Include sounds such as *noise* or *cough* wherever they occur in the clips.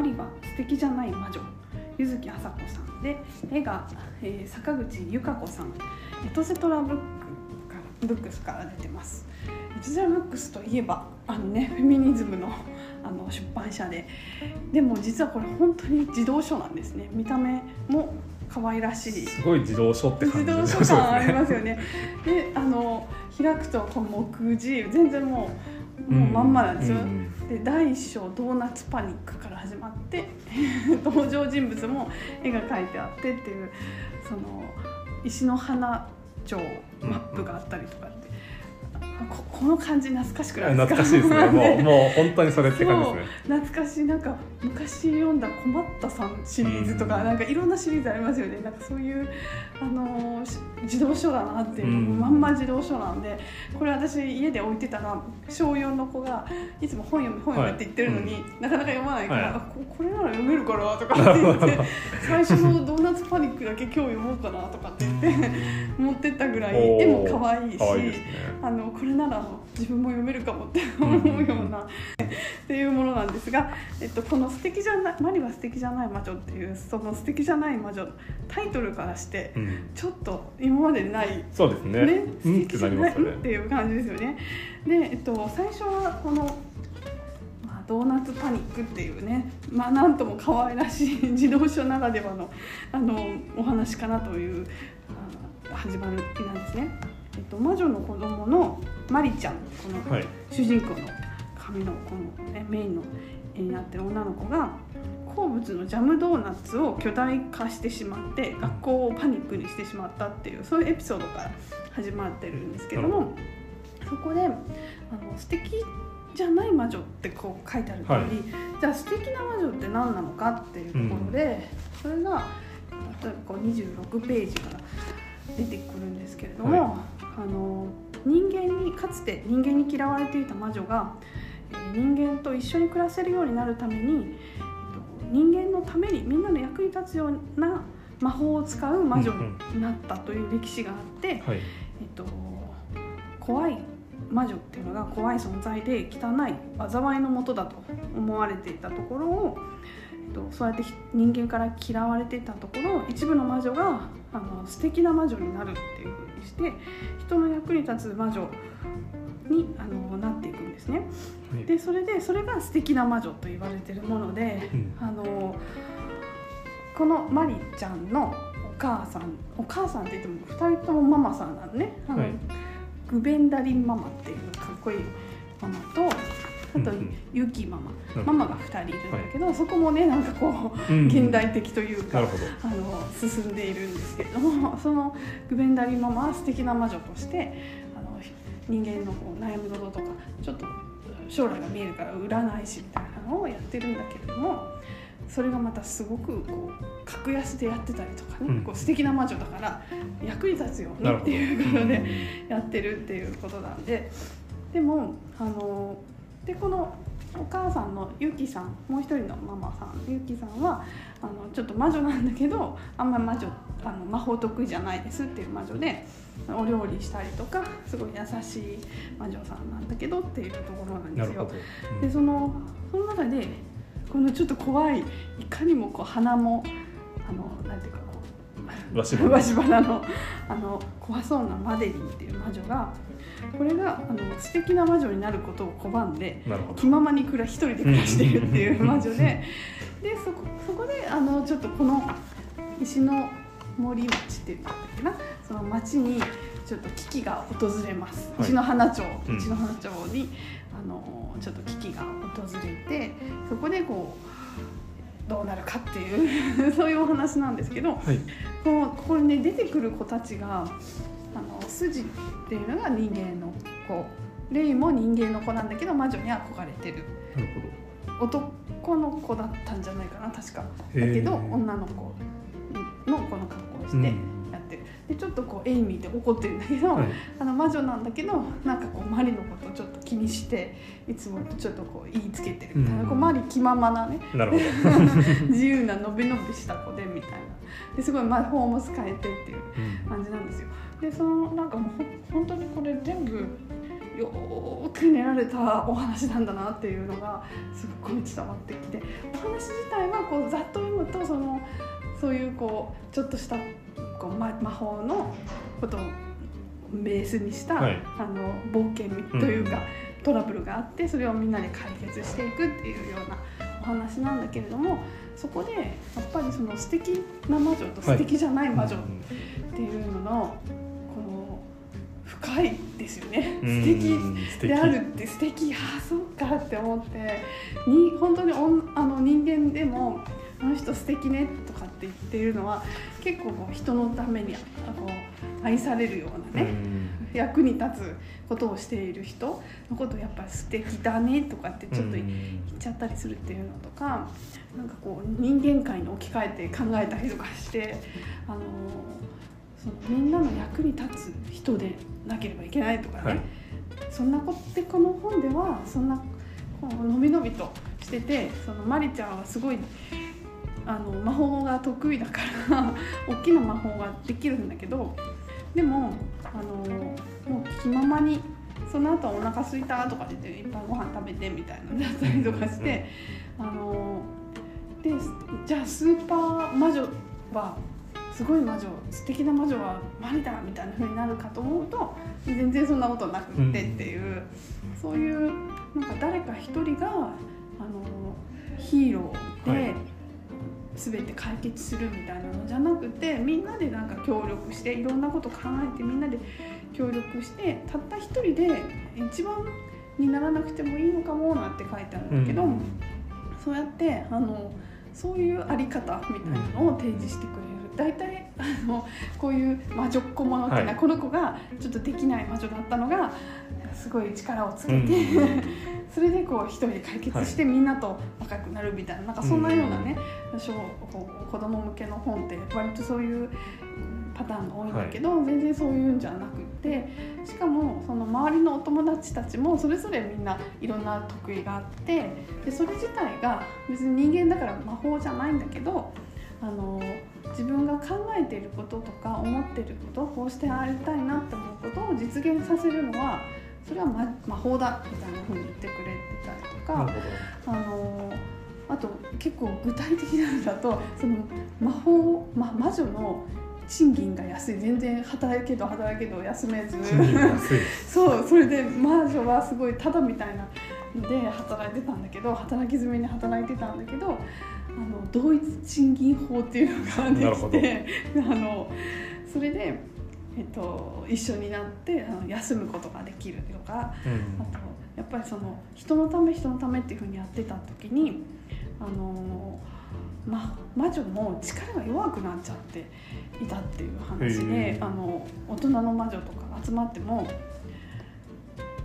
マリは素敵じゃない魔女」柚木麻子さんで絵が、えー、坂口由香子さんエトセトラブックからブックスから出てます。エトセトラブックスといえばあのねフェミニズムの *laughs* あの出版社ででも実はこれ本当に児童書なんですね。見た目も可愛らしい。すごい児童書って感じ児童書感ありますよね。*laughs* であの開くとこの目次全然もうもうまんまなんですよ、で第一章「ドーナツパニック」から始まって *laughs* 登場人物も絵が描いてあってっていうその石の花町マップがあったりとかっここの感じ懐かしくないですか？懐かしいですね。もう *laughs* もう本当にそれって感じですね。懐かしいなんか昔読んだ「困ったさん」シリーズとか、うん。なんかいろんなシリーズありますよね。なんかそういう、あの児童書だなっていう、うん。まんま児童書なんでこれ私家で置いてたら小4の子がいつも本読む本読むって言ってるのに、なかなか読まないから、はい。あここれなら読めるからとかって言って *laughs* 最初の「ドーナツパニック」だけ今日読もうかなとかって言って持ってったぐらい。絵も可愛いし。いですね。あのこれなら自分も読めるかもって思うような、っていうものなんですが、えっと、この「素敵じゃないマリは素敵じゃない魔女」っていうその「素敵じゃない魔女」タイトルからしてうんちょっと今までにないそうですねねうんってなりますよねっていう感じですよね。で、えっと、最初はこの、まあ、ドーナツパニックっていうね、まあ、なんとも可愛らしい児童書ならではのあのお話かなというあ始まりなんですね。と、魔女の子供のマリちゃんこのはい。主人公の髪のこの、ね、メインの絵になってる女の子が好物のジャムドーナツを巨大化してしまって学校をパニックにしてしまったっていうそういうエピソードから始まってるんですけどもそこであの素敵じゃない魔女ってこう書いてある通り、はい。じゃあ素敵な魔女って何なのかっていうところで、それが例えばこう26ページから出てくるんですけれども、はあの人間にかつて人間に嫌われていた魔女が、えー人間と一緒に暮らせるようになるために、えっと、人間のためにみんなの役に立つような魔法を使う魔女になったという歴史があって、はい。えっと、怖い魔女っていうのが怖い存在で汚い災いのもとだと思われていたところを、えっと、そうやって人間から嫌われていたところ一部の魔女があの素敵な魔女になるっていうふうにして人の役に立つ魔女にあのなっていくんですね。はい。でそれでそれが素敵な魔女と言われてるもので、うん。あのこのマリちゃんのお母さんお母さんって言っても2人ともママさんなのね。あの、はい。グベンダリンママっていうかっこいいママとあとうんうん。ユキママ。うんママが2人いるんだけど、そこもねなんかこううん現代的というか、なるほど。あの進んでいるんですけれども *laughs* そのグベンダリンママは素敵な魔女としてあの人間のこう悩み事とかちょっと将来が見えるから占い師みたいなのをやってるんだけれどもそれがまたすごくこう格安でやってたりとかね、うん。こう素敵な魔女だから役に立つようなるほどにっていうことでやってるっていうことなんで。でもあのでこのお母さんのゆきさんもう一人のママさんゆきさんはあのちょっと魔女なんだけどあんまり魔女あの魔法得意じゃないですっていう魔女でお料理したりとかすごい優しい魔女さんなんだけどっていうところなんですよ。うん。でそのその中でこのちょっと怖いいかにもこう鼻もあのなんていうかこうわし花わし花の *laughs* あの怖そうなマデリンっていう魔女がこれがあの素敵な魔女になることを拒んで気ままに暮ら一人で暮らしているっていう魔女ででそこそこであのちょっとこの石の森町っていうんだっけなその町にちょっと危機が訪れます、はい。石の花町、うん。石の花町にあのちょっと危機が訪れてそこでこうどうなるかっていう *laughs* そういうお話なんですけどはい。このここにね出てくる子たちが筋っていうのが人間の子レイも人間の子なんだけど魔女に憧れてる。なる男の子だったんじゃないかな確か。だけど女の子のこの格好をして。やってる、でちょっとこうエイミーで怒ってるんだけど、はい。あの魔女なんだけどなんかこうマリのことをちょっと気にしていつもちょっとこう言いつけてる。みたいな、うん。こうマリ気ままなね。なるほど。*laughs* 自由なのびのびした子でみたいな。ですごい魔法も使えてっていううん。感じなんですよ。でそのなんかもう本当にこれ全部よーく練られたお話なんだなっていうのがすっごい伝わってきて。お話自体はこうざっと読むとそのそういうこうちょっとしたこう、ま、魔法のことをベースにした、はい。あの冒険というか、トラブルがあってそれをみんなで解決していくっていうようなお話なんだけれどもそこでやっぱりその素敵な魔女と素敵じゃない魔女っていうののこの深いですよね。うん素敵。であるって素敵。ああそっかって思ってに本当におんあの人間でもあの人素敵ねとかって言っているのは結構こう人のためにあこう愛されるようなね、役に立つことをしている人のことをやっぱり素敵だねとかってちょっと言っちゃったりするっていうのとかなんかこう人間界に置き換えて考えたりとかしてあのそのみんなの役に立つ人でなければいけないとかね、はい。そんなことでこの本ではそんなこうのびのびとしててそのマリちゃんはすごいあの魔法が得意だから大きな魔法ができるんだけどでもあのもう気ままにその後お腹空いたとか言っていっぱいご飯食べてみたいなのだったりとかして、あのでじゃあスーパー魔女はすごい魔女素敵な魔女はマリだみたいな風になるかと思うと全然そんなことなくってっていう、そういうなんか誰か一人があのヒーローで、はい全て解決するみたいなのじゃなくてみんなでなんか協力していろんなこと考えてみんなで協力してたった一人で一番にならなくてもいいのかもなんて書いてあるんだけど、うん。そうやってあのそういうあり方みたいなのを提示してくれる。大体あのこういう魔女っ子ものっていうのは、はい。この子がちょっとできない魔女だったのがすごい力をつけて、*laughs* それでこう一人で解決してみんなと仲良くなるみたいななんかそんなようなね、う子供向けの本って割とそういうパターンが多いんだけど、全然そういうんじゃなくってしかもその周りのお友達たちもそれぞれみんないろんな得意があってでそれ自体が別に人間だから魔法じゃないんだけどあの自分が考えていることとか思っていることこうしてありたいなって思うことを実現させるのはそれは魔魔法だみたいな風に言ってくれてたりとか。あのあと結構具体的なのだとその魔法、ま、魔女の賃金が安い。全然働けど働けど休めず。そうそれで魔女はすごいただみたいなので働いてたんだけど働き詰めに働いてたんだけどあの同一賃金法っていうのができてあのそれで、えっと、一緒になってあの休むことができるとか。うん。あとやっぱりその人のため人のためっていうふうにやってた時にあのま、魔女も力が弱くなっちゃっていたっていう話へでーあの大人の魔女とかが集まっても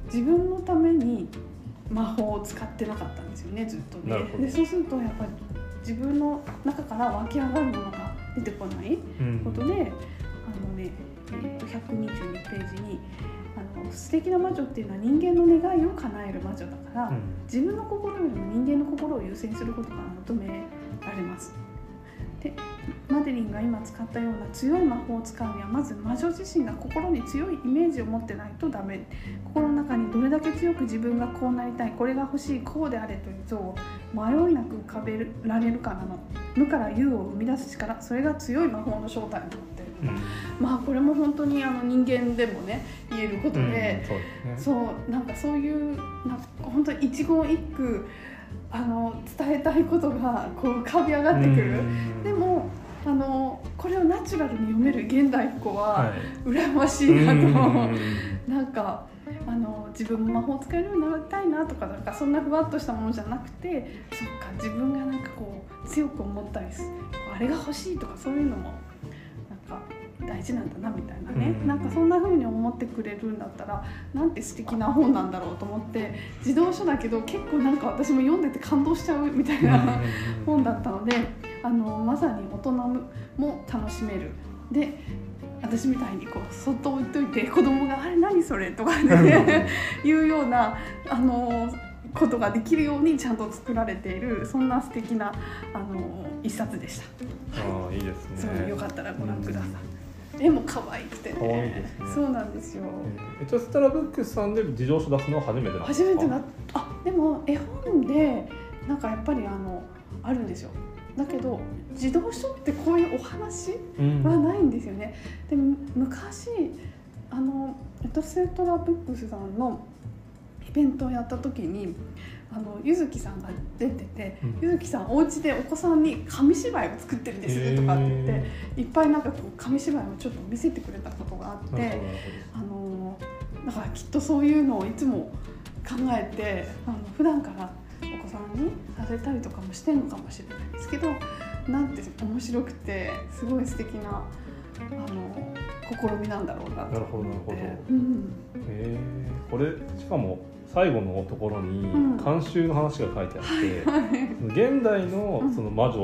自分のために魔法を使ってなかったんですよねずっとね。でそうするとやっぱり自分の中から湧き上がるものが出てこないうんことで、あのね、えー、と122ページにあの素敵な魔女っていうのは人間の願いを叶える魔女だから、うん自分の心よりも人間の心を優先することが求められます。でマデリンが今使ったような強い魔法を使うにはまず魔女自身が心に強いイメージを持ってないとダメ。心の中にどれだけ強く自分がこうなりたいこれが欲しいこうであれという像を迷いなく浮かべられるかなの。無から有を生み出す力それが強い魔法の正体になっている。うん。まあこれも本当にあの人間でもね言えることうんで、そうねなんかそういうなんか本当に一言一句あの伝えたいことがこう浮かび上がってくる、うん。でもあのこれをナチュラルに読める現代っ子ははい。羨ましいなと、うん。なんかあの自分も魔法使えるようになりたいなとかなんかそんなふわっとしたものじゃなくてそっか自分がなんかこう強く思ったりすあれが欲しいとかそういうのもなんか大事なんだなみたいなね、うん。なんかそんな風に思ってくれるんだったらなんて素敵な本なんだろうと思って児童書だけど結構なんか私も読んでて感動しちゃうみたいな本だったのであのまさに大人も楽しめる。で私みたいにこうそっと置いといて子供が「あれ何それ?」とかねいうようなあのことができるようにちゃんと作られているそんな素敵なあの一冊でした。ああいいですね。よかったらご覧ください。絵も可愛くてね。可愛いですね。そうなんですよ。えー、エトステラブックスさんで自動書出すのは初めて初めてなあでも絵本でなんかやっぱりあのあるんですよだけど児童書ってこういうお話うん。はないんですよね。でむ昔あのエトセトラブックスさんのイベントをやった時にあのゆずきさんが出てて、うん。ゆずきさんお家でお子さんに紙芝居を作ってるんですとかって言って、へいっぱいなんかこう紙芝居をちょっと見せてくれたことがあってあのだからきっとそういうのをいつも考えてあの普段からさんにさせたりとかもしてるのかもしれないですけどなんて面白くてすごい素敵なあの試みなんだろうなとなるほどなるほど。うん、え。ー、これしかも最後のところにうん。監修の話が書いてあって、はい現代のその魔女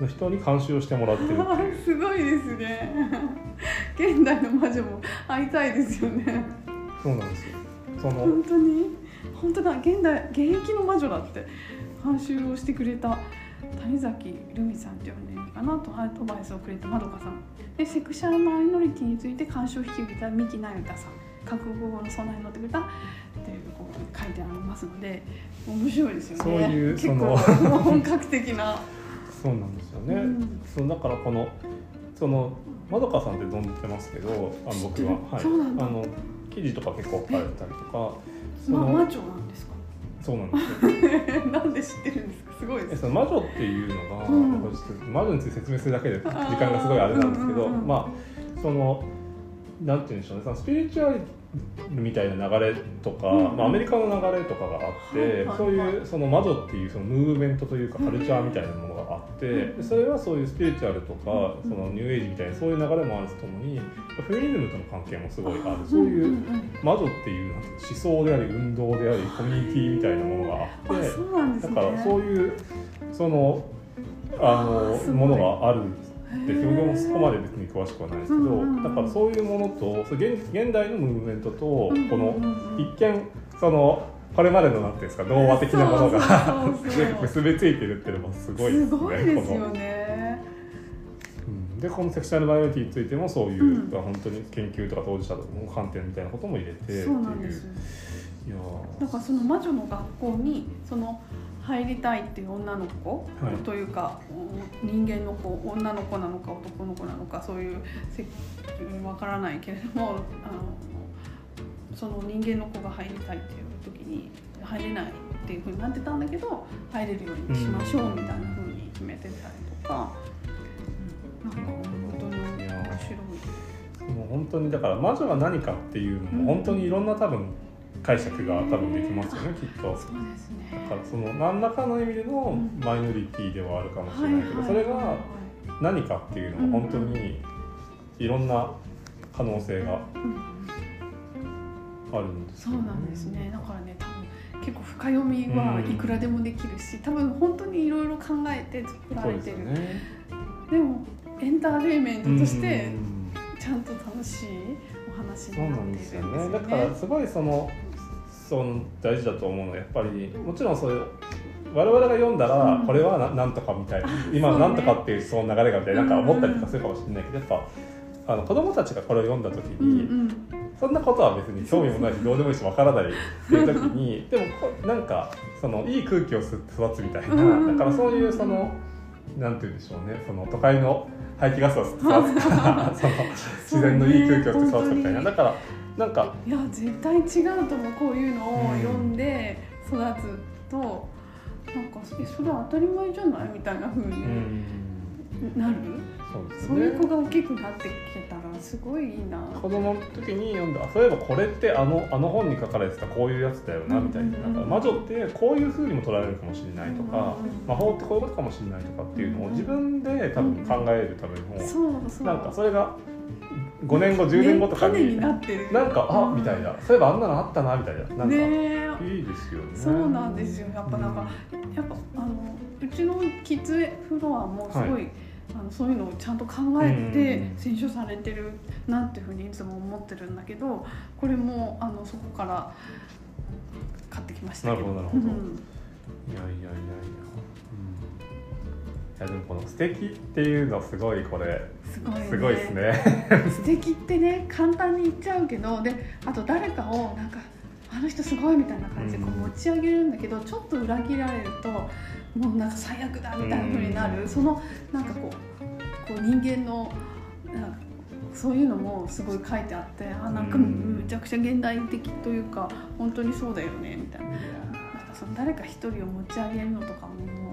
の人に監修をしてもらってるっていう。*laughs* すごいですね。現代の魔女も会いたいですよね。そうなんですよ。その本当に？本当だ現代現役の魔女だって監修をしてくれた谷崎ルミさんって呼んでいいのかなとアドバイスをくれたまどかさん。でセクシャルマイノリティについて監修を引き受けた三木那由他さん。韓国語の備えに乗ってくれたっていうこう書いてありますので面白いですよね。そういう結その構本格的な、そうなんですよね、うん。そうだからこのそのまどかさんって存じてますけどあの僕は、はい、そうなんだ。あの記事とか結構書かれてたりとか魔女なんですか？そうなんですよ。*laughs* なんで知ってるんですか？すごいです。えその魔女っていうのが、うん。魔女について説明するだけで時間がすごいあれなんですけど、うんうんうんまあそのなんて言うんでしょうねそのスピリチュアルみたいな流れとか、うんまあ、アメリカの流れとかがあって、はいはいそういうその魔女っていうそのムーブメントというかうんカルチャーみたいなものがあって、うんでそれはそういうスピリチュアルとか、うんそのニューエイジみたいなそういう流れもあるとともにフェミニズムとの関係もすごいある。そういう。魔女っていう思想であり運動でありコミュニティみたいなものがあってね。だからそういうそのあのものがあるってへー。僕もそこまで別に詳しくはないですけど、だからそういうものと現現代のムーブメントとこの一見そのこれまでのなんていうんですか童話的なものが *laughs* 結びついてるっていうのもすごいですね。すごいですよね。うん。でこのセクシャルマイノリティについてもそういう、うん。本当に研究とか当事者の観点みたいなことも入れてっていう。そうなんです。いやー。だからその魔女の学校にその入りたいっていう女の子、はい。というか人間の子女の子なのか男の子なのかそういうせわからないけれどもあのその人間の子が入りたいっていう時に入れないっていうふうになってたんだけど入れるようにしましょうみたいなふうに決めてたりとか、うんなんか本当に面白い。もう本当にだから魔女が何かっていうのも本当にいろんな多分解釈が多分できますよねきっと。そうですね。だからその何らかの意味でのうんマイノリティではあるかもしれないけど、それが何かっていうのは本当にいろんな可能性がうんあるんですそうなんですね。だからね、多分結構深読みはいくらでもできるし、多分本当にいろいろ考えて作られてる。よね。でもエンターテインメントとしてうんちゃんと楽しいお話そうなになっているんですすよね。ね。だからすごいそのその大事だと思うのはやっぱりもちろんそういう我々が読んだらうん。これはななんとかみたいな、うね。のなんとかっていうその流れがみたいななんか思ったりとかするかもしれないけどやっぱあの子供たちがこれを読んだ時うんに、うん。そんなことは別に興味もないしどうでもいいしわからないっていう時にでもこなんかそのいい空気を吸って育つみたいな、うんだからそういうそのなんて言うんでしょうねその都会の排気ガスを育つか *laughs* らその自然のいい空気を吸って育つみたいなだからなんかいや絶対違うと思うこういうのを読んで育つと、なんかえそれは当たり前じゃないみたいな風うにん。なる？そうですそういう子ねが大きくなってきたらすごいいいな。子供の時に読んだあそういえばこれってあのあの本に書かれてたこういうやつだよなみたいな,、うんうん。うんな。んか魔女ってこういうふうにも捉えられるかもしれないとか、うんうんうん。魔法ってこういうことかもしれないとかっていうのを自分で多分考えるためにも、そうそう。なんかそれが5年後10年後とかになってる。なんかあうん。みたいな。そういえばあんなのあったなみたいな。なんか、いいですよね。そうなんですよやっぱなんか、やっぱあのうちのキッズフロアもすごい、あのそういうのをちゃんと考えてうん選書されてるなっていうふうにいつも思ってるんだけどこれもあのそこから買ってきましたけど。なるほどなるほど。うん。いやいやいやいや、やでもこの素敵っていうのすごいこれすごい、ね、すごいですね。*laughs* 素敵ってね簡単に言っちゃうけどであと誰かをなんかあの人すごいみたいな感じでこう持ち上げるんだけど、ちょっと裏切られるともうなんか最悪だみたいな風になる、そのなんかこうこう人間のなんかそういうのもすごい書いてあってあなんかむちゃくちゃ現代的というか本当にそうだよねみたいな。なんかその誰か一人を持ち上げるのとかも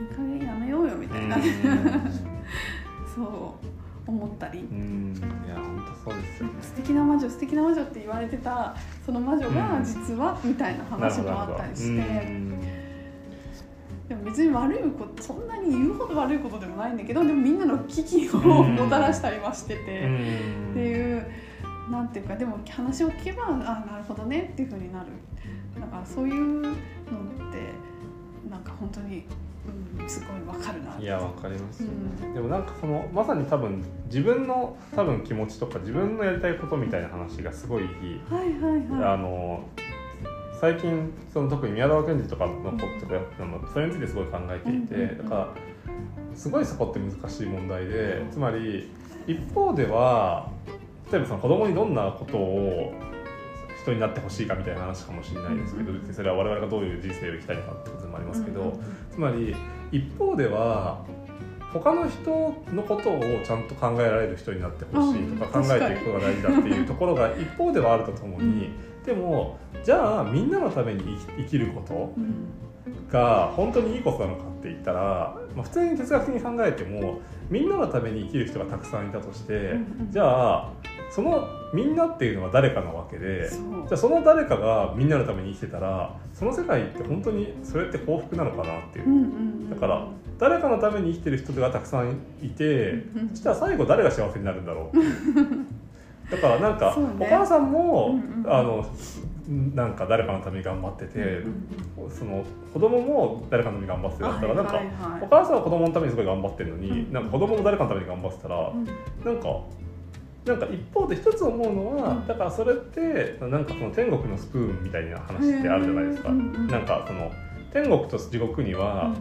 いい加減やめようよみたいな、*laughs* そう思ったり。うん。いや本当そうですよね。素敵な魔女素敵な魔女って言われてたその魔女が実は、みたいな話もあったりして、でも別に悪いことそんなに言うほど悪いことでもないんだけどでもみんなの危機をもたらしたりはしてて、っていうなんていうかでも話を聞けばあなるほどねっていうふうになる。だからそういうのってなんか本当に、うん、すごいわかるないやわかります、うん。でもなんかそのまさに多分自分の多分気持ちとか自分のやりたいことみたいな話がすごい、はいはいはい。あの最近その特に宮沢賢治とかのこととかやってたのそれについてすごい考えていて、だからすごいそこって難しい問題でつまり一方では例えばその子供にどんなことを人になってほしいかみたいな話かもしれないですけど、別にそれは我々がどういう人生を生きたいのかってことでもありますけど、つまり一方では他の人のことをちゃんと考えられる人になってほしいとかうん考えていくことが大事だっていうところが一方ではあるとともに、でもじゃあみんなのために生きることうんが本当にいいことなのかって言ったら、まあ、普通に哲学的に考えてもみんなのために生きる人がたくさんいたとして、じゃあそのみんなっていうのは誰かなわけで。じゃあその誰かがみんなのために生きてたらその世界って本当にそれって幸福なのかなっていう。だから誰かのために生きてる人がたくさんいてうんそしたら最後誰が幸せになるんだろう *laughs* だからなんか、お母さんも、あのなんか誰かのために頑張ってて、うんその子供も誰かのために頑張ってたら、なんか、お母さんは子供のためにすごい頑張ってるのに、うん。なんか子供も誰かのために頑張ってたら、うん。なんかなんか一方で一つ思うのは、うん。だからそれってなんかその天国のスプーンみたいな話ってあるじゃないですか、なんかその天国と地獄には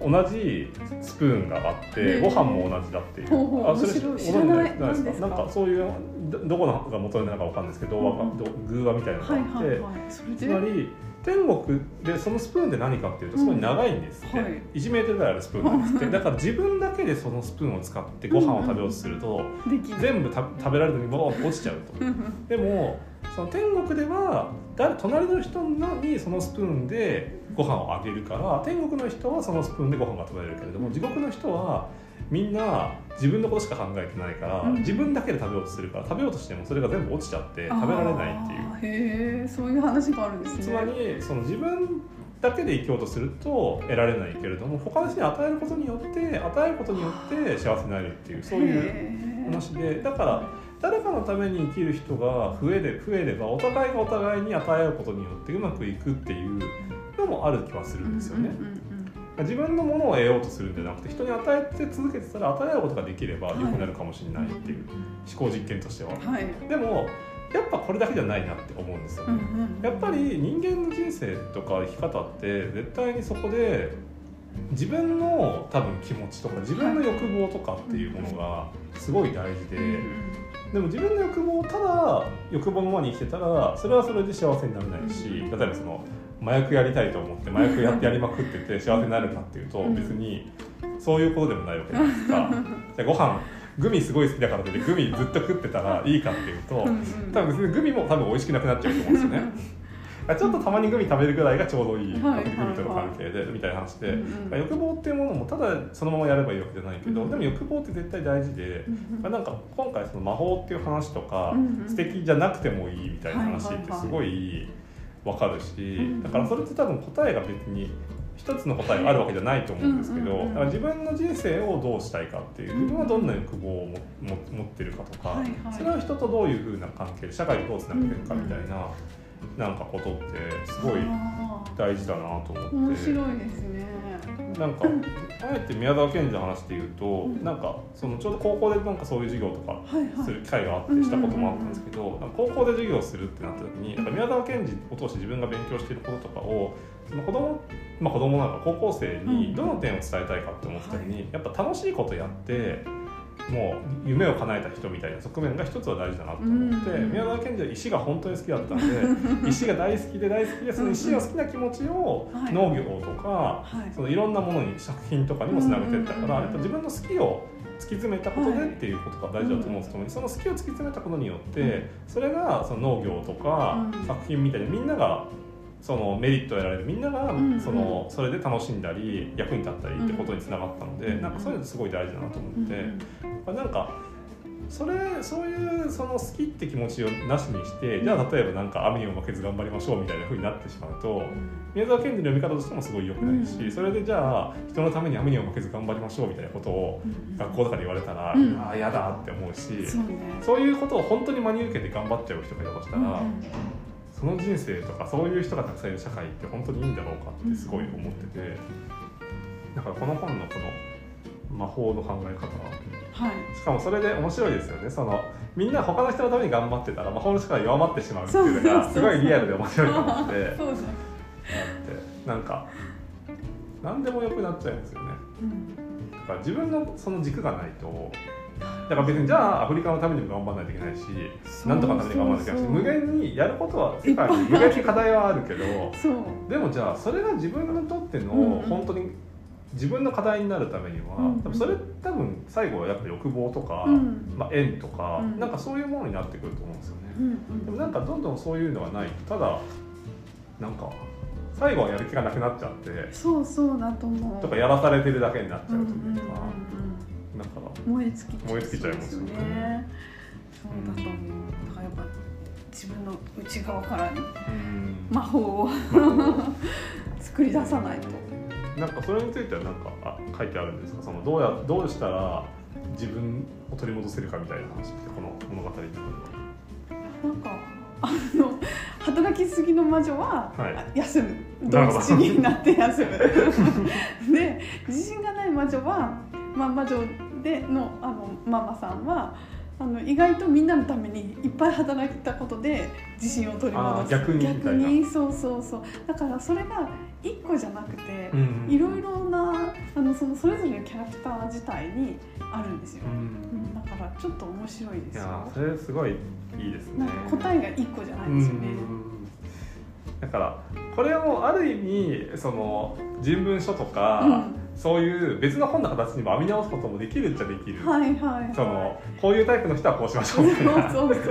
同じスプーンがあって、ご飯も同じだっていう、あそれ知知らない。ですか？何ですか？なんかそういうどどこのが元になるかわかんないですけど、うんうん。わかど偶話みたいなのがはいあって、つで？まり天国でそのスプーンで何かっていうとすごい長いんですって、うんはい。1メートルぐらいあるスプーンなんですって。*laughs* だから自分だけでそのスプーンを使ってご飯を食べようとすると、全部た食べられるのにボーンと。落ちちゃうと。でもその天国では誰隣の人にそのスプーンでご飯をあげるから天国の人はそのスプーンでご飯が食べれるけれども地獄の人はみんな自分のことしか考えてないから、うん。自分だけで食べようとするから食べようとしてもそれが全部落ちちゃって食べられないっていう。へえそういう話があるんですね。つまりその自分だけで生きようとすると得られないけれども他の人に与えることによって与えることによって幸せになれるっていうそういう話でだから誰かのために生きる人が増えれ増えればお互いがお互いに与え合うことによってうまくいくっていうのもある気はするんですよね。うんうんうん自分のものを得ようとするんじゃなくて人に与えて続けてたら与え合うことができれば良くなるかもしれないっていう思考実験としては。うんはいでもやっぱこれだけじゃないなって思うんですよね。うんうんやっぱり人間の人生とか生き方って絶対にそこで自分の多分気持ちとか自分の欲望とかっていうものがすごい大事で、でも自分の欲望をただ欲望のままに生きてたらそれはそれで幸せになれないし例えばその麻薬やりたいと思って麻薬やってやりまくってて幸せになるかっていうとうん。別にそういうことでもないわけじゃないですか。じゃあご飯グミすごい好きだからってグミずっと食ってたらいいかっていうとうんうん多分別にグミも多分美味しくなくなっちゃうと思うんですよね。あちょっとたまにグミ食べるぐらいがちょうどいい、はいはいはい。グミとの関係でみたいな話で、うんうん欲望っていうものもただそのままやればいいわけじゃないけど、うんでも欲望って絶対大事で、まあ、なんか今回その魔法っていう話とか、うんうん素敵じゃなくてもいいみたいな話はいはいはいってすごいわかるし、んだからそれって多分答えが別に一つの答えがあるわけじゃないと思うんですけど、うんうんうんだから自分の人生をどうしたいかっていう自分はどんな欲望をもも持ってるかとか、はいはい。それは人とどういうふうな関係で社会でどうつながっていくかみたいな、なんかことってすごいあ大事だなとー思って。面白いですねなんかあえて宮沢賢治の話で言うと、うん。なんかそのちょうど高校でなんかそういう授業とかする機会があってしたこともあったんですけど、高校で授業をするってなった時になんか宮沢賢治を通して自分が勉強していることとかをその子供まあ子供なんか高校生うん。にどの点を伝えたいかって思った時に、やっぱ楽しいことやってもう夢を叶えた人みたいな側面が一つは大事だなと思って、うん宮沢賢治は石が本当に好きだったんで *laughs* 石が大好きで大好きでその石が好きな気持ちをはい。農業とか、はい。そのいろんなものに作品とかにもつなげていったから、うんやっぱ自分の好きを突き詰めたことでっていうことが大事だと思うんですけど、その好きを突き詰めたことによって、うん。それがその農業とかうん。作品みたいにみんながそのメリットを得られるみんながんそのそれで楽しんだり役に立ったりってことにつながったので、うん。なんかそういうのすごい大事だなと思うんって、まあなんかそれそういうその好きって気持ちをなしにしてじゃあ例えばなんか網を負けず頑張りましょうみたいな風になってしまうと宮沢賢治の読み方としてもすごい良くないし、うん。それでじゃあ人のために網を負けず頑張りましょうみたいなことをうん。学校とかで言われたら、うん。ああ嫌だって思うし、そういうことを本当に真に受けて頑張っちゃう人がいたとしたら、うんその人生とかそういう人がたくさんいる社会って本当にいいんだろうかってすごい思ってて、だからこの本のこの魔法の考え方は。い。しかもそれで面白いですよね。そのみんな他の人のために頑張ってたら魔法の力が弱まってしまうっていうのがすごいリアルで面白いと思ってなんか何でも良くなっちゃうんですよね。うん。だから自分のその軸がないとだから別にじゃあアフリカのためにも頑張らないといけないしなんとかのために頑張らないといけないし無限にやることは世界に無限に課題はあるけどでもじゃあそれが自分にとっての本当に自分の課題になるためには、うんそれ多分最後はやっぱ欲望とか、うん。まあ、縁とか、うん。なんかそういうものになってくると思うんですよね。うんでもなんかどんどんそういうのがないとただなんか最後はやる気がなくなっちゃってそうそうだと思うとかやらされてるだけになっちゃうというか、うんうんうんうんだから燃え尽き燃え尽きちゃいますよね。ねそうだと思うだからやっぱ自分の内側からうん。魔法を *laughs* 作り出さないと。なんかそれについてはなんかあ書いてあるんですか？そのどうやどうしたら自分を取り戻せるかみたいな話ってこの物語の中では。なんかあの *laughs* 働きすぎの魔女は、はい。あ休む。になって休む。*laughs* で自信がない魔女は、まあ、魔女でのあのママさんはあの意外とみんなのためにいっぱい働いたことで自信を取り戻す。逆に逆にそうそうそう。だからそれが一個じゃなくて、ん。いろいろなあのそのそれぞれのキャラクター自体にあるんですよ、うん。うんだからちょっと面白いですよ。いやーそれすごいいいですね。答えが一個じゃないですよね、うん。だからこれをある意味その人文書とか、そういう別の本の形にも編み直すこともできるっちゃできる、はいはいはい。そのこういうタイプの人はこうしましょうみたいな。そうそうそう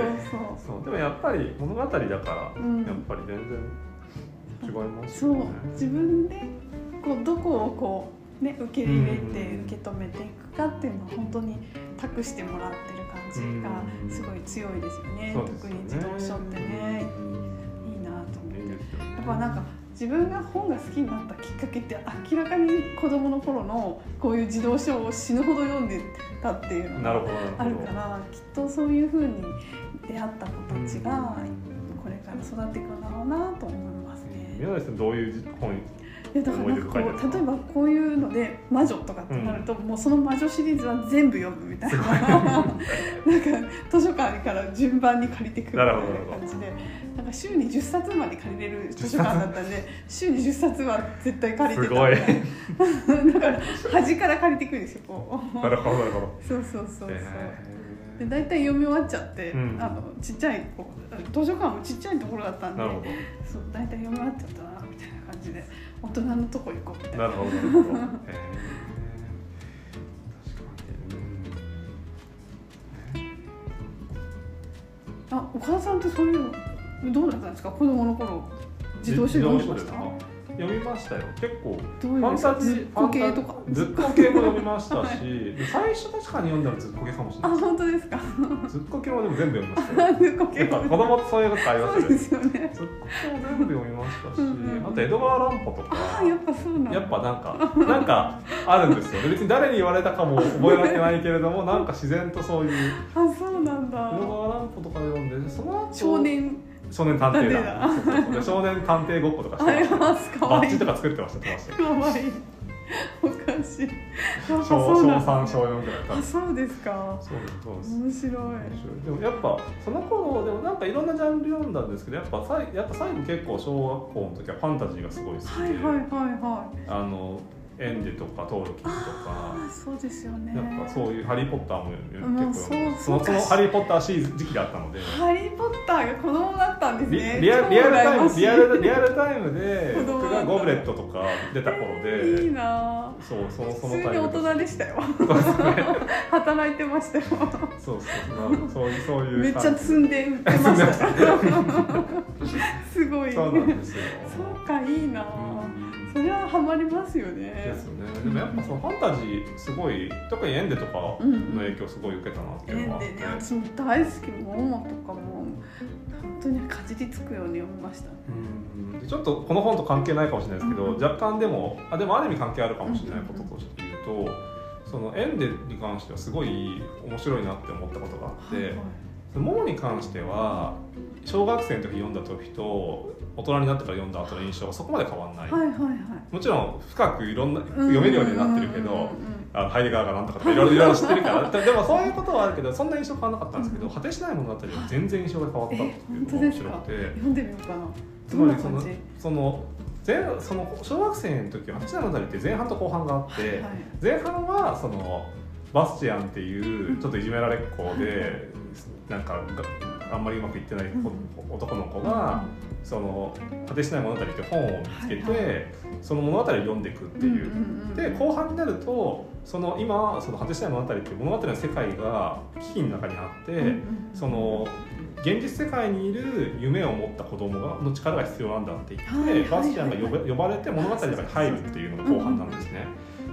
そう。でもやっぱり物語だから、うん。やっぱり全然違いますそう。自分でこうどこをこうね受け入れてうん。受け止めていくかっていうのは本当に託してもらってる感じうん。がすごい強いですよね、ね。特に自動書ってねうんいいなと思って。やっぱなんか自分が本が好きになったきっかけって明らかに子供の頃のこういう児童書を死ぬほど読んでたっていうのがあなるからきっとそういうふうに出会った子たちがうんこれから育っていくんだろうなと思いますね。宮台さんどういう本いやだからなんかこう例えばこういうので「魔女」とかってなると、もうその魔女シリーズは全部読むみたいな。なんか図書館から順番に借りてくるみたいな感じで。なんか週に10冊まで借りれる図書館だったんで週に10冊は絶対借りてた *laughs* だから端から借りてくるんですよこう。なるほどなるほど。そうそうそうそう、へで大体読み終わっちゃって、うん。あのちっちゃいこう図書館もちっちゃいところだったんでそう大体読み終わっちゃったなみたいな感じで大人のとこ行こうみたいな。どなるほどなるほどへー。確かあ岡田さんってそういうのどうだったんですか？子供の頃に自動書読んでました？読みましたよ。結構ファンタジずっーこ系とか？ずっこ系も読みましたし、*laughs* で最初確かに読んだのずっこ系かもしれあない。本当ですか？*laughs* ずっこ系もでも全部読みましたよ。*laughs* ずっこ系子供ってそういうことありますよね。ずっこ系も全部読みましたしうんうんあと江戸川乱歩とかああやっぱそうなんだ。やっぱなんかなんかあるんですよね。別に誰に言われたかも覚えられてないけれどもなんか自然とそういうあそうなんだ。江戸川乱歩とかで読んでその後少年少年探偵探偵だだ。そうそうそうで少年探偵ごっことかしてましバッジとか作ってましたかわいい。岡田しい。小小そうなん3小4ぐらい多あ分そうですか。そうです面白い。でもやっぱその頃でもなんかいろんなジャンル読んだんですけどやっぱさいやっぱ最後結構小学校の時はファンタジーがすごい好きで、はいはいはいはい。あのエンデとかトールキンとか。そうですよね。なんかそういう「ハリー・ポッター」も結構そのその「ハリー・ポッター」シーズン時期だったので。ハリー・ポッターが子供だったんですリね。リアリアルタイムリアルルリアルタイムで子供僕がゴブレットとか出た頃で、いいな。そうそのその普通に大人でしたよ。働いてましたよ。そうそうそう。そういうそういうめっちゃ積んで売ってました。*laughs* すごい。そうなんですよ。そうかいいな。うんそれはハマりますよね。ですよね。でもやっぱそのファンタジーすごい特にエンデとかの影響すごい受けたなっていうのがあって、でね私も大好き。モモとかも本当にかじりつくように読みました。うん。でちょっとこの本と関係ないかもしれないですけど、うん。若干でもあでもある意味関係あるかもしれないこととして言うと、そのエンデに関してはすごい面白いなって思ったことがあって、はいはい。モモに関しては小学生の時読んだ時と大人になってから読んだ後の印象がそこまで変わらない、はいはいはい。もちろん深くいろんな読めるようにはなってるけど、ハイデガーがなんとかとかいろいろ知ってるから。で *laughs* でもそういうことはあるけどそんな印象変わらなかったんですけど、果てしない物語は全然印象が変わったっていうのが面白くて。読んでみようかな。つまりそのその前その小学生の時は果てしない物語って前半と後半があって、はい前半はそのバスチアンっていうちょっといじめられっ子でなんかがあんまりうまくいってない子男の子がその果てしない物語って本を見つけて、はいはその物語を読んでいくっていう。で後半になるとその今その果てしない物語っていう物語の世界が危機の中にあって、うんうんその現実世界にいる夢を持った子供がの力が必要なんだって言って、バスチャンが呼ば呼ばれて物語の中に入るっていうのが後半なんですね。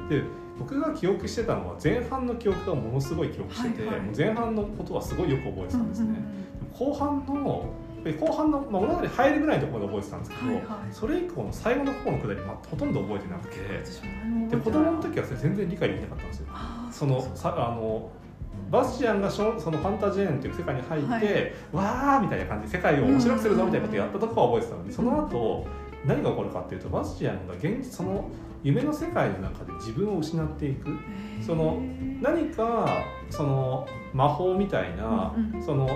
で僕が記憶してたのは前半の記憶がものすごい記憶してて、はいはい。もう前半のことはすごいよく覚えてたんですね。後半ので後半の、まあ、物語に入るぐらいのところで覚えてたんですけど、はいはい。それ以降の最後の方のくだり、まあ、ほとんど覚えてなくてで子供の時は全然理解できなかったんですよ。そのさあのバスチアンがそのファンタジー園っていう世界に入って、はい。わーみたいな感じで世界を面白くするぞみたいなことをやったとこは覚えてたのにその後何が起こるかっていうとバスチアンが現実その夢の世界の中で自分を失っていく。その何かその魔法みたいな、うんうん。その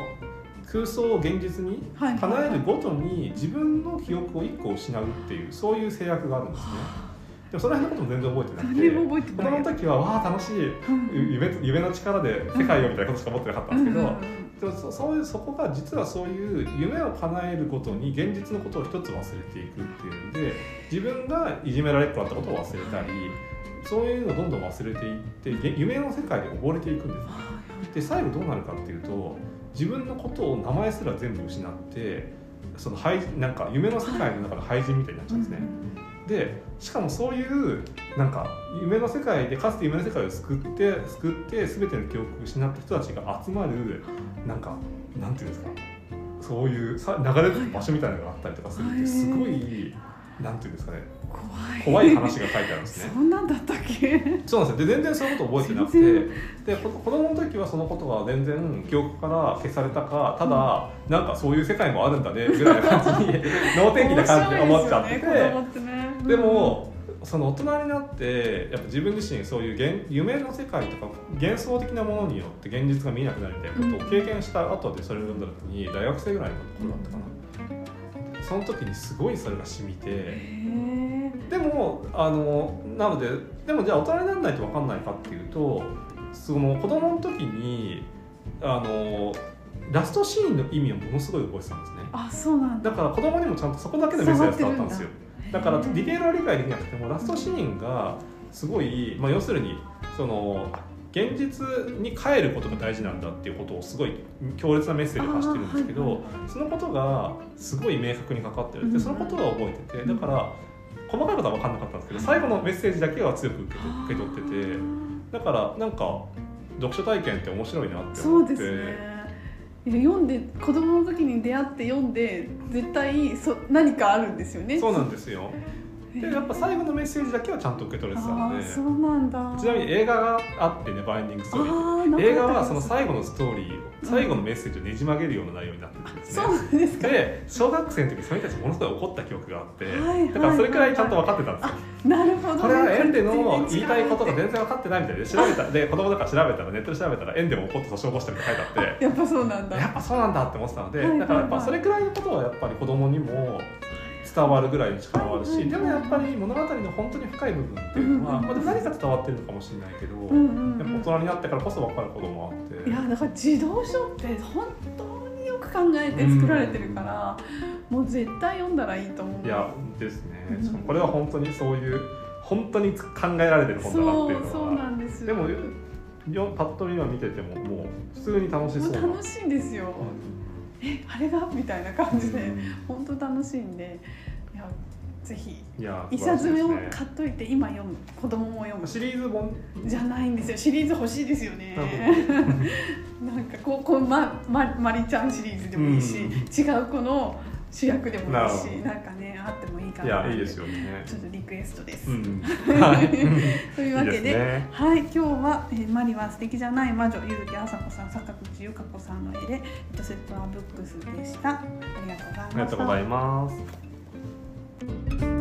空想を現実に叶えるごとに自分の記憶を1個失うっていうそういう制約があるんですね。でもその辺のことも全然覚えてなくて何も覚えてない。子供の時はわあ楽しい夢夢の力で世界をみたいなことしか思ってなかったんですけど、そそういうそこが実はそういう夢を叶えるごとに現実のことを一つ忘れていくっていうんで自分がいじめられっ子だったことを忘れたりそういうのをどんどん忘れていってげ夢の世界で溺れていくんですあで最後どうなるかっていうと自分のことを名前すら全部失ってその廃なんか夢の世界の中の廃人みたいになっちゃうんですね。でしかもそういうなんか夢の世界でかつて夢の世界を救って救って全ての記憶を失った人たちが集まるなんかなんていうんですかそういうさ流れる場所みたいなのがあったりとかするってすごいなんていうんですかね。怖い。怖い話が書いてあるんですね。そんなんだったっけ？そうなんですよ。で全然そういうこと覚えてなくて。全でこ子供の時はそのことが全然記憶から消されたかただ、なんかそういう世界もあるんだねぐらいな感じに *laughs* 能天気な感じで思っちゃって。ね子供ってね。でもその大人になってやっぱ自分自身そういう現夢の世界とか幻想的なものによって現実が見えなくなるみたいなことを経験した後でそれを読んだ時に大学生ぐらいの頃だったかなその時にすごいそれが染みてへでもあのなのででもじゃあ大人にならないと分かんないかっていうとその子供の時にあのラストシーンの意味をものすごい覚えてたんですね。あそうなんだ。だから子供にもちゃんとそこだけでメッセージが伝わったんですよ。だ。からディテへールは理解できなくてもラストシーンがすごい、まあ、要するにその現実に帰ることが大事なんだっていうことをすごい強烈なメッセージを発してるんですけど、はい。そのことがすごい明確にかかってるうん。でそのことは覚えててだから細かいことは分かんなかったんですけど最後のメッセージだけは強く受け取っててだからなんか読書体験って面白いなって思って。ですね。読んで子供の時に出会って読んで絶対そ何かあるんですよね。そうなんですよでやっぱ最後のメッセージだけはちゃんと受け取れてたで。ーそうなんだ。ちなみに映画があってねバインディングストーリー映画はその最後のストーリーを最後のメッセージをねじ曲げるような内容になってるんですね。そうなんですか。で小学生の時その人たちものすごい怒った記憶があって、はいはいだからそれくらいちゃんと分かってたんですよ、なるほど。ねこれはエンデの言いたいことが全然分かってないみたいで調べた。で子供だから調べたらネットで調べたらエンデも怒って訴訟起こしたみたいな書いてあって。やっぱそうなんだ。やっぱそうなんだって思ってたので、はいはいはい。だからやっぱそれくらいのことはやっぱり子供にも伝わるぐらいの力はあるし、でもやっぱり物語の本当に深い部分っていうのは、うんうんまあ、でも何か伝わってるのかもしれないけど、大人になってからこそ分かることもあって。いやだから児童書って本当によく考えて作られてるから、もう絶対読んだらいいと思う。いやですね、うん。しかもこれは本当にそういう本当に考えられてる本だなっていうのは。そうなんですでもよパッと今見ててももう普通に楽しそうな。楽しいんですよ、えあれが？みたいな感じで、うん。本当楽しいんでいやぜひ。一冊目を買っといて今読む。子供も読む。シリーズ本？じゃないんですよ。シリーズ欲しいですよね。*laughs* なんかこうこうまままりちゃんシリーズでもいいし、うん。違う子の主役でもいいしなんかねあってもいいかいなやいいですよね。ちょっとリクエストです、うん。*laughs* はい。というわけでね。はい今日は、えーマリは素敵じゃない魔女ゆずきあさこさん坂口ゆか子さんの絵で「えっとセットアブックス」でした。ありがとうございます